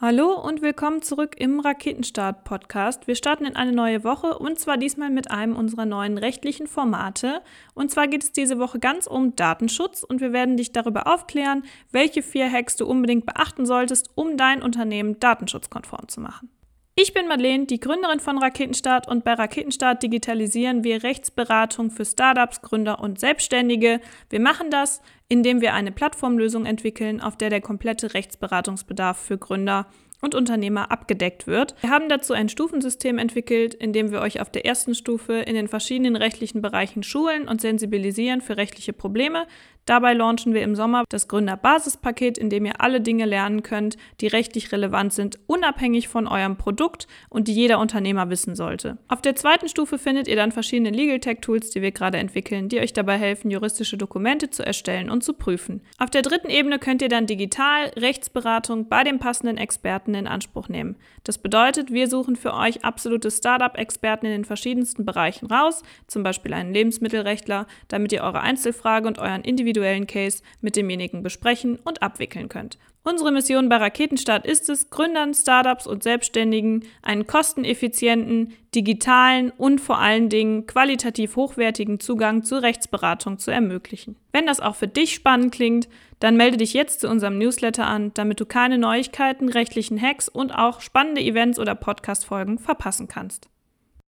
Hallo und willkommen zurück im Raketenstart-Podcast. Wir starten in eine neue Woche und zwar diesmal mit einem unserer neuen rechtlichen Formate. Und zwar geht es diese Woche ganz um Datenschutz und wir werden dich darüber aufklären, welche vier Hacks du unbedingt beachten solltest, um dein Unternehmen datenschutzkonform zu machen. Ich bin Madeleine, die Gründerin von Raketenstart und bei Raketenstart digitalisieren wir Rechtsberatung für Startups, Gründer und Selbstständige. Wir machen das, indem wir eine Plattformlösung entwickeln, auf der der komplette Rechtsberatungsbedarf für Gründer und Unternehmer abgedeckt wird. Wir haben dazu ein Stufensystem entwickelt, in dem wir euch auf der ersten Stufe in den verschiedenen rechtlichen Bereichen schulen und sensibilisieren für rechtliche Probleme. Dabei launchen wir im Sommer das Gründerbasispaket, in dem ihr alle Dinge lernen könnt, die rechtlich relevant sind, unabhängig von eurem Produkt und die jeder Unternehmer wissen sollte. Auf der zweiten Stufe findet ihr dann verschiedene Legal Tech Tools, die wir gerade entwickeln, die euch dabei helfen, juristische Dokumente zu erstellen und zu prüfen. Auf der dritten Ebene könnt ihr dann digital Rechtsberatung bei dem passenden Experten in Anspruch nehmen. Das bedeutet, wir suchen für euch absolute Startup-Experten in den verschiedensten Bereichen raus, zum Beispiel einen Lebensmittelrechtler, damit ihr eure Einzelfrage und euren individuellen individuellen Case mit demjenigen besprechen und abwickeln könnt. Unsere Mission bei Raketenstart ist es, Gründern, Startups und Selbstständigen einen kosteneffizienten, digitalen und vor allen Dingen qualitativ hochwertigen Zugang zur Rechtsberatung zu ermöglichen. Wenn das auch für dich spannend klingt, dann melde dich jetzt zu unserem Newsletter an, damit du keine Neuigkeiten, rechtlichen Hacks und auch spannende Events oder Podcast-Folgen verpassen kannst.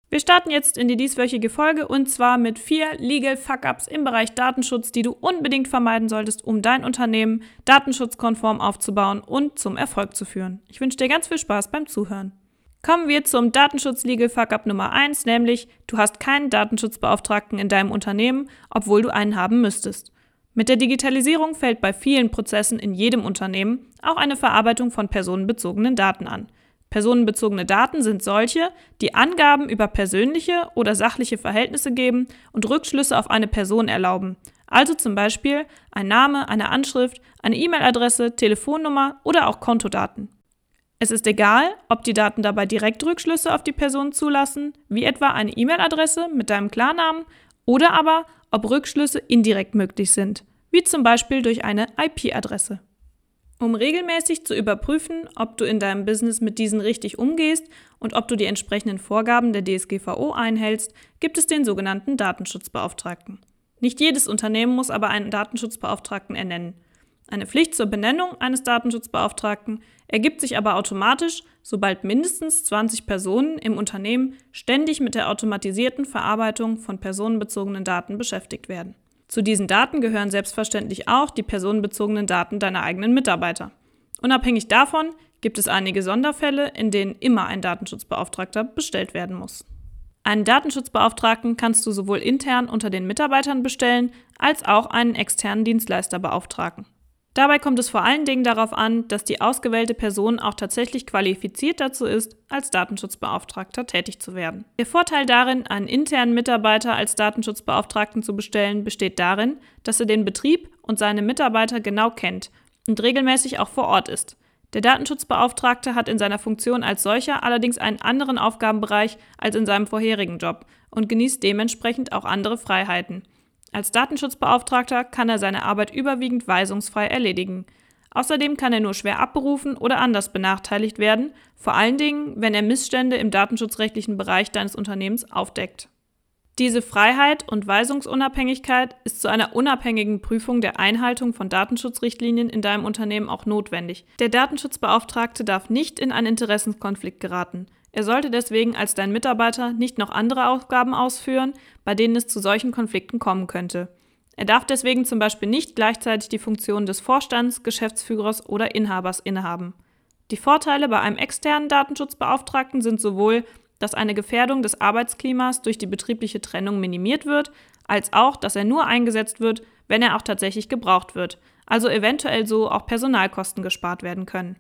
Wir starten jetzt in die dieswöchige Folge und zwar mit vier Legal Fuck-Ups im Bereich Datenschutz, die du unbedingt vermeiden solltest, um dein Unternehmen datenschutzkonform aufzubauen und zum Erfolg zu führen. Ich wünsche dir ganz viel Spaß beim Zuhören. Kommen wir zum Datenschutz Legal Fuck-Up Nummer 1, nämlich du hast keinen Datenschutzbeauftragten in deinem Unternehmen, obwohl du einen haben müsstest. Mit der Digitalisierung fällt bei vielen Prozessen in jedem Unternehmen auch eine Verarbeitung von personenbezogenen Daten an. Personenbezogene Daten sind solche, die Angaben über persönliche oder sachliche Verhältnisse geben und Rückschlüsse auf eine Person erlauben. Also zum Beispiel ein Name, eine Anschrift, eine E-Mail-Adresse, Telefonnummer oder auch Kontodaten. Es ist egal, ob die Daten dabei direkt Rückschlüsse auf die Person zulassen, wie etwa eine E-Mail-Adresse mit deinem Klarnamen, oder aber ob Rückschlüsse indirekt möglich sind, wie zum Beispiel durch eine IP-Adresse. Um regelmäßig zu überprüfen, ob du in deinem Business mit diesen richtig umgehst und ob du die entsprechenden Vorgaben der DSGVO einhältst, gibt es den sogenannten Datenschutzbeauftragten. Nicht jedes Unternehmen muss aber einen Datenschutzbeauftragten ernennen. Eine Pflicht zur Benennung eines Datenschutzbeauftragten ergibt sich aber automatisch, sobald mindestens 20 Personen im Unternehmen ständig mit der automatisierten Verarbeitung von personenbezogenen Daten beschäftigt werden. Zu diesen Daten gehören selbstverständlich auch die personenbezogenen Daten deiner eigenen Mitarbeiter. Unabhängig davon gibt es einige Sonderfälle, in denen immer ein Datenschutzbeauftragter bestellt werden muss. Einen Datenschutzbeauftragten kannst du sowohl intern unter den Mitarbeitern bestellen, als auch einen externen Dienstleister beauftragen. Dabei kommt es vor allen Dingen darauf an, dass die ausgewählte Person auch tatsächlich qualifiziert dazu ist, als Datenschutzbeauftragter tätig zu werden. Der Vorteil darin, einen internen Mitarbeiter als Datenschutzbeauftragten zu bestellen, besteht darin, dass er den Betrieb und seine Mitarbeiter genau kennt und regelmäßig auch vor Ort ist. Der Datenschutzbeauftragte hat in seiner Funktion als solcher allerdings einen anderen Aufgabenbereich als in seinem vorherigen Job und genießt dementsprechend auch andere Freiheiten. Als Datenschutzbeauftragter kann er seine Arbeit überwiegend weisungsfrei erledigen. Außerdem kann er nur schwer abberufen oder anders benachteiligt werden, vor allen Dingen, wenn er Missstände im datenschutzrechtlichen Bereich deines Unternehmens aufdeckt. Diese Freiheit und Weisungsunabhängigkeit ist zu einer unabhängigen Prüfung der Einhaltung von Datenschutzrichtlinien in deinem Unternehmen auch notwendig. Der Datenschutzbeauftragte darf nicht in einen Interessenskonflikt geraten. Er sollte deswegen als dein Mitarbeiter nicht noch andere Aufgaben ausführen, bei denen es zu solchen Konflikten kommen könnte. Er darf deswegen zum Beispiel nicht gleichzeitig die Funktion des Vorstands, Geschäftsführers oder Inhabers innehaben. Die Vorteile bei einem externen Datenschutzbeauftragten sind sowohl, dass eine Gefährdung des Arbeitsklimas durch die betriebliche Trennung minimiert wird, als auch, dass er nur eingesetzt wird, wenn er auch tatsächlich gebraucht wird, also eventuell so auch Personalkosten gespart werden können.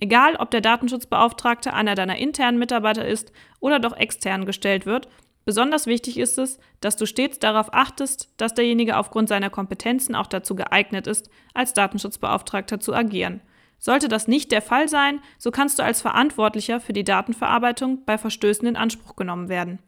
Egal, ob der Datenschutzbeauftragte einer deiner internen Mitarbeiter ist oder doch extern gestellt wird, besonders wichtig ist es, dass du stets darauf achtest, dass derjenige aufgrund seiner Kompetenzen auch dazu geeignet ist, als Datenschutzbeauftragter zu agieren. Sollte das nicht der Fall sein, so kannst du als Verantwortlicher für die Datenverarbeitung bei Verstößen in Anspruch genommen werden.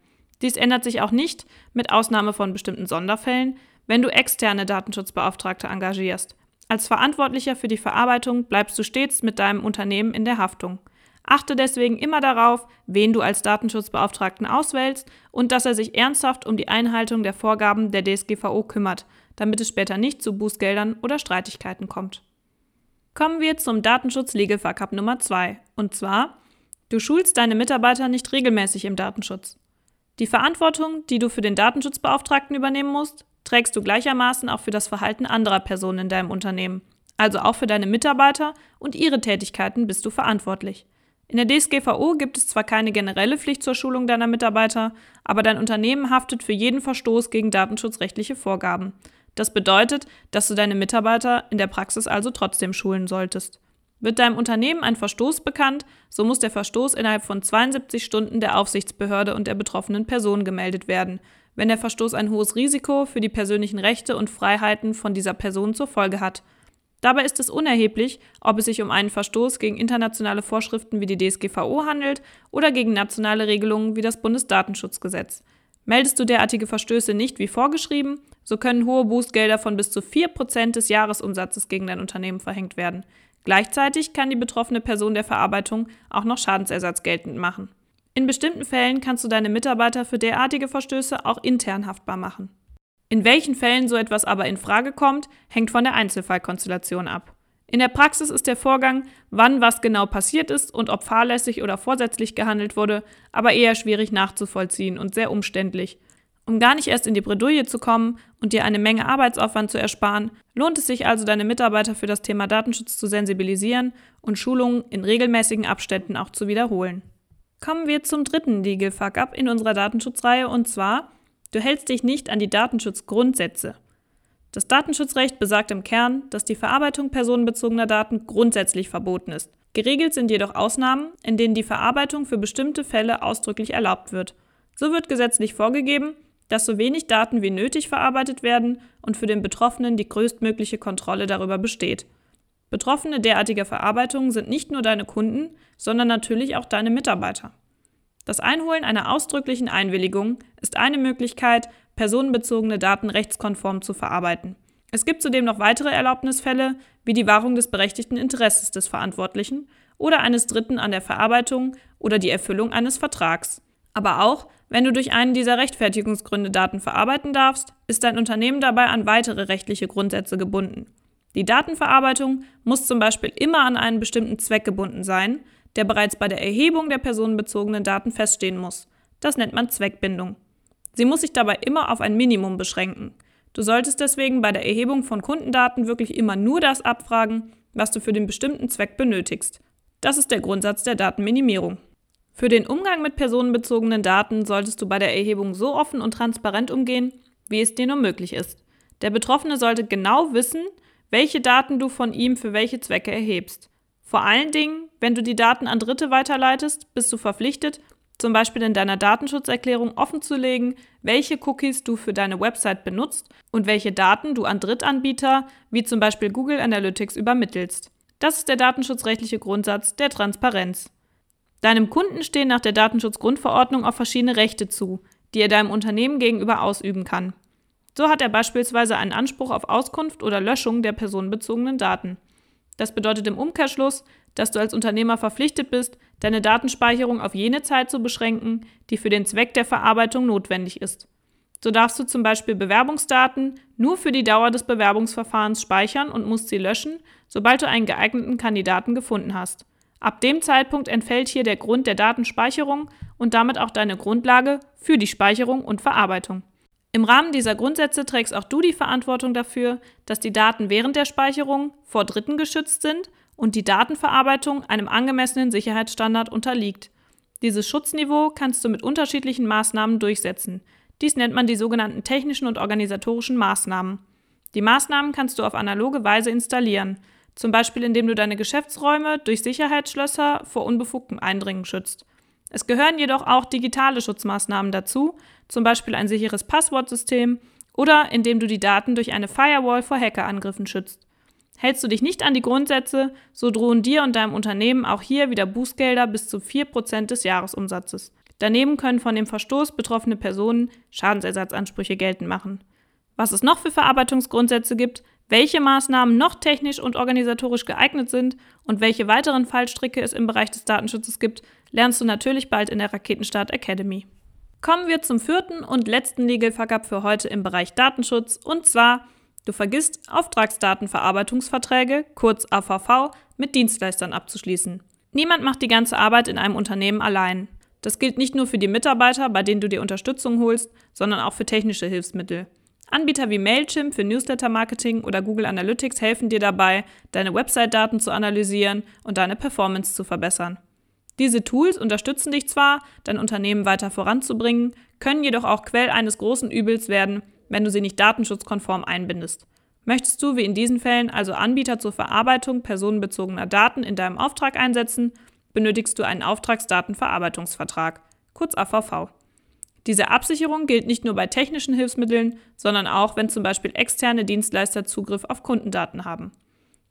Dies ändert sich auch nicht, mit Ausnahme von bestimmten Sonderfällen, wenn du externe Datenschutzbeauftragte engagierst. Als Verantwortlicher für die Verarbeitung bleibst du stets mit deinem Unternehmen in der Haftung. Achte deswegen immer darauf, wen du als Datenschutzbeauftragten auswählst und dass er sich ernsthaft um die Einhaltung der Vorgaben der DSGVO kümmert, damit es später nicht zu Bußgeldern oder Streitigkeiten kommt. Kommen wir zum Datenschutz-Legal-Fuck-Up Nummer 2. Und zwar, du schulst deine Mitarbeiter nicht regelmäßig im Datenschutz. Die Verantwortung, die du für den Datenschutzbeauftragten übernehmen musst, trägst du gleichermaßen auch für das Verhalten anderer Personen in deinem Unternehmen. Also auch für deine Mitarbeiter und ihre Tätigkeiten bist du verantwortlich. In der DSGVO gibt es zwar keine generelle Pflicht zur Schulung deiner Mitarbeiter, aber dein Unternehmen haftet für jeden Verstoß gegen datenschutzrechtliche Vorgaben. Das bedeutet, dass du deine Mitarbeiter in der Praxis also trotzdem schulen solltest. Wird deinem Unternehmen ein Verstoß bekannt, so muss der Verstoß innerhalb von 72 Stunden der Aufsichtsbehörde und der betroffenen Person gemeldet werden, wenn der Verstoß ein hohes Risiko für die persönlichen Rechte und Freiheiten von dieser Person zur Folge hat. Dabei ist es unerheblich, ob es sich um einen Verstoß gegen internationale Vorschriften wie die DSGVO handelt oder gegen nationale Regelungen wie das Bundesdatenschutzgesetz. Meldest du derartige Verstöße nicht wie vorgeschrieben, so können hohe Bußgelder von bis zu 4% des Jahresumsatzes gegen dein Unternehmen verhängt werden. Gleichzeitig kann die betroffene Person der Verarbeitung auch noch Schadensersatz geltend machen. In bestimmten Fällen kannst du deine Mitarbeiter für derartige Verstöße auch intern haftbar machen. In welchen Fällen so etwas aber in Frage kommt, hängt von der Einzelfallkonstellation ab. In der Praxis ist der Vorgang, wann was genau passiert ist und ob fahrlässig oder vorsätzlich gehandelt wurde, aber eher schwierig nachzuvollziehen und sehr umständlich. Um gar nicht erst in die Bredouille zu kommen und dir eine Menge Arbeitsaufwand zu ersparen, lohnt es sich also, deine Mitarbeiter für das Thema Datenschutz zu sensibilisieren und Schulungen in regelmäßigen Abständen auch zu wiederholen. Kommen wir zum dritten Legal Fuck-Up in unserer Datenschutzreihe und zwar, du hältst dich nicht an die Datenschutzgrundsätze. Das Datenschutzrecht besagt im Kern, dass die Verarbeitung personenbezogener Daten grundsätzlich verboten ist. Geregelt sind jedoch Ausnahmen, in denen die Verarbeitung für bestimmte Fälle ausdrücklich erlaubt wird. So wird gesetzlich vorgegeben, dass so wenig Daten wie nötig verarbeitet werden und für den Betroffenen die größtmögliche Kontrolle darüber besteht. Betroffene derartiger Verarbeitungen sind nicht nur deine Kunden, sondern natürlich auch deine Mitarbeiter. Das Einholen einer ausdrücklichen Einwilligung ist eine Möglichkeit, personenbezogene Daten rechtskonform zu verarbeiten. Es gibt zudem noch weitere Erlaubnisfälle, wie die Wahrung des berechtigten Interesses des Verantwortlichen oder eines Dritten an der Verarbeitung oder die Erfüllung eines Vertrags. Aber auch, wenn du durch einen dieser Rechtfertigungsgründe Daten verarbeiten darfst, ist dein Unternehmen dabei an weitere rechtliche Grundsätze gebunden. Die Datenverarbeitung muss zum Beispiel immer an einen bestimmten Zweck gebunden sein, der bereits bei der Erhebung der personenbezogenen Daten feststehen muss. Das nennt man Zweckbindung. Sie muss sich dabei immer auf ein Minimum beschränken. Du solltest deswegen bei der Erhebung von Kundendaten wirklich immer nur das abfragen, was du für den bestimmten Zweck benötigst. Das ist der Grundsatz der Datenminimierung. Für den Umgang mit personenbezogenen Daten solltest du bei der Erhebung so offen und transparent umgehen, wie es dir nur möglich ist. Der Betroffene sollte genau wissen, welche Daten du von ihm für welche Zwecke erhebst. Vor allen Dingen, wenn du die Daten an Dritte weiterleitest, bist du verpflichtet, zum Beispiel in deiner Datenschutzerklärung offenzulegen, welche Cookies du für deine Website benutzt und welche Daten du an Drittanbieter, wie zum Beispiel Google Analytics, übermittelst. Das ist der datenschutzrechtliche Grundsatz der Transparenz. Deinem Kunden stehen nach der Datenschutzgrundverordnung auch verschiedene Rechte zu, die er deinem Unternehmen gegenüber ausüben kann. So hat er beispielsweise einen Anspruch auf Auskunft oder Löschung der personenbezogenen Daten. Das bedeutet im Umkehrschluss, dass du als Unternehmer verpflichtet bist, deine Datenspeicherung auf jene Zeit zu beschränken, die für den Zweck der Verarbeitung notwendig ist. So darfst du zum Beispiel Bewerbungsdaten nur für die Dauer des Bewerbungsverfahrens speichern und musst sie löschen, sobald du einen geeigneten Kandidaten gefunden hast. Ab dem Zeitpunkt entfällt hier der Grund der Datenspeicherung und damit auch deine Grundlage für die Speicherung und Verarbeitung. Im Rahmen dieser Grundsätze trägst auch du die Verantwortung dafür, dass die Daten während der Speicherung vor Dritten geschützt sind und die Datenverarbeitung einem angemessenen Sicherheitsstandard unterliegt. Dieses Schutzniveau kannst du mit unterschiedlichen Maßnahmen durchsetzen. Dies nennt man die sogenannten technischen und organisatorischen Maßnahmen. Die Maßnahmen kannst du auf analoge Weise installieren zum Beispiel indem du deine Geschäftsräume durch Sicherheitsschlösser vor unbefugtem Eindringen schützt. Es gehören jedoch auch digitale Schutzmaßnahmen dazu, zum Beispiel ein sicheres Passwortsystem oder indem du die Daten durch eine Firewall vor Hackerangriffen schützt. Hältst du dich nicht an die Grundsätze, so drohen dir und deinem Unternehmen auch hier wieder Bußgelder bis zu 4% des Jahresumsatzes. Daneben können von dem Verstoß betroffene Personen Schadensersatzansprüche geltend machen. Was es noch für Verarbeitungsgrundsätze gibt, Welche Maßnahmen noch technisch und organisatorisch geeignet sind und welche weiteren Fallstricke es im Bereich des Datenschutzes gibt, lernst du natürlich bald in der Raketenstart Academy. Kommen wir zum vierten und letzten Legal Fuck-Up für heute im Bereich Datenschutz und zwar, du vergisst Auftragsdatenverarbeitungsverträge, kurz AVV, mit Dienstleistern abzuschließen. Niemand macht die ganze Arbeit in einem Unternehmen allein. Das gilt nicht nur für die Mitarbeiter, bei denen du dir Unterstützung holst, sondern auch für technische Hilfsmittel. Anbieter wie Mailchimp für Newsletter-Marketing oder Google Analytics helfen dir dabei, deine Website-Daten zu analysieren und deine Performance zu verbessern. Diese Tools unterstützen dich zwar, dein Unternehmen weiter voranzubringen, können jedoch auch Quell eines großen Übels werden, wenn du sie nicht datenschutzkonform einbindest. Möchtest du, wie in diesen Fällen, also Anbieter zur Verarbeitung personenbezogener Daten in deinem Auftrag einsetzen, benötigst du einen Auftragsdatenverarbeitungsvertrag, kurz AVV. Diese Absicherung gilt nicht nur bei technischen Hilfsmitteln, sondern auch, wenn zum Beispiel externe Dienstleister Zugriff auf Kundendaten haben.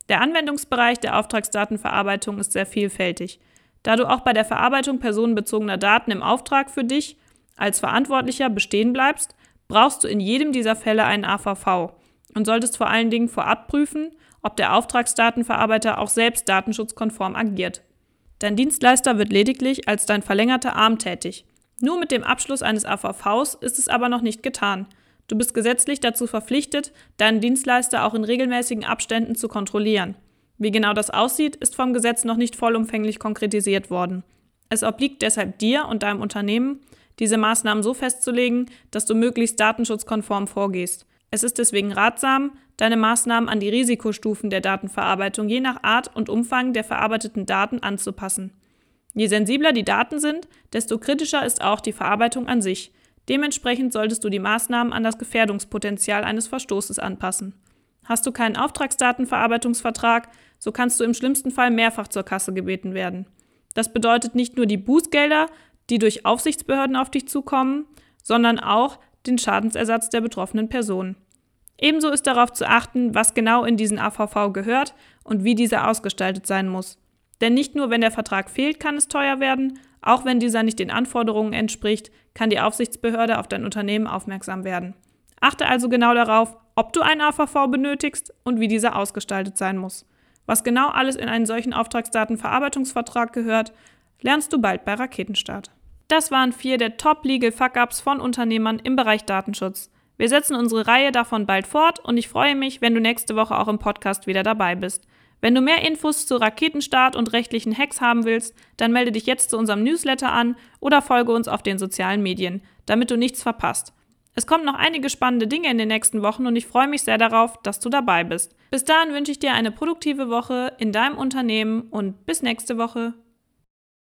Der Anwendungsbereich der Auftragsdatenverarbeitung ist sehr vielfältig. Da du auch bei der Verarbeitung personenbezogener Daten im Auftrag für dich als Verantwortlicher bestehen bleibst, brauchst du in jedem dieser Fälle einen AVV und solltest vor allen Dingen vorab prüfen, ob der Auftragsdatenverarbeiter auch selbst datenschutzkonform agiert. Dein Dienstleister wird lediglich als dein verlängerter Arm tätig. Nur mit dem Abschluss eines AVVs ist es aber noch nicht getan. Du bist gesetzlich dazu verpflichtet, deinen Dienstleister auch in regelmäßigen Abständen zu kontrollieren. Wie genau das aussieht, ist vom Gesetz noch nicht vollumfänglich konkretisiert worden. Es obliegt deshalb dir und deinem Unternehmen, diese Maßnahmen so festzulegen, dass du möglichst datenschutzkonform vorgehst. Es ist deswegen ratsam, deine Maßnahmen an die Risikostufen der Datenverarbeitung je nach Art und Umfang der verarbeiteten Daten anzupassen. Je sensibler die Daten sind, desto kritischer ist auch die Verarbeitung an sich. Dementsprechend solltest du die Maßnahmen an das Gefährdungspotenzial eines Verstoßes anpassen. Hast du keinen Auftragsdatenverarbeitungsvertrag, so kannst du im schlimmsten Fall mehrfach zur Kasse gebeten werden. Das bedeutet nicht nur die Bußgelder, die durch Aufsichtsbehörden auf dich zukommen, sondern auch den Schadensersatz der betroffenen Person. Ebenso ist darauf zu achten, was genau in diesen AVV gehört und wie dieser ausgestaltet sein muss. Denn nicht nur, wenn der Vertrag fehlt, kann es teuer werden, auch wenn dieser nicht den Anforderungen entspricht, kann die Aufsichtsbehörde auf dein Unternehmen aufmerksam werden. Achte also genau darauf, ob du einen AVV benötigst und wie dieser ausgestaltet sein muss. Was genau alles in einen solchen Auftragsdatenverarbeitungsvertrag gehört, lernst du bald bei Raketenstart. Das waren vier der Top-Legal Fuck-Ups von Unternehmern im Bereich Datenschutz. Wir setzen unsere Reihe davon bald fort und ich freue mich, wenn du nächste Woche auch im Podcast wieder dabei bist. Wenn du mehr Infos zu Raketenstart und rechtlichen Hacks haben willst, dann melde dich jetzt zu unserem Newsletter an oder folge uns auf den sozialen Medien, damit du nichts verpasst. Es kommen noch einige spannende Dinge in den nächsten Wochen und ich freue mich sehr darauf, dass du dabei bist. Bis dahin wünsche ich dir eine produktive Woche in deinem Unternehmen und bis nächste Woche.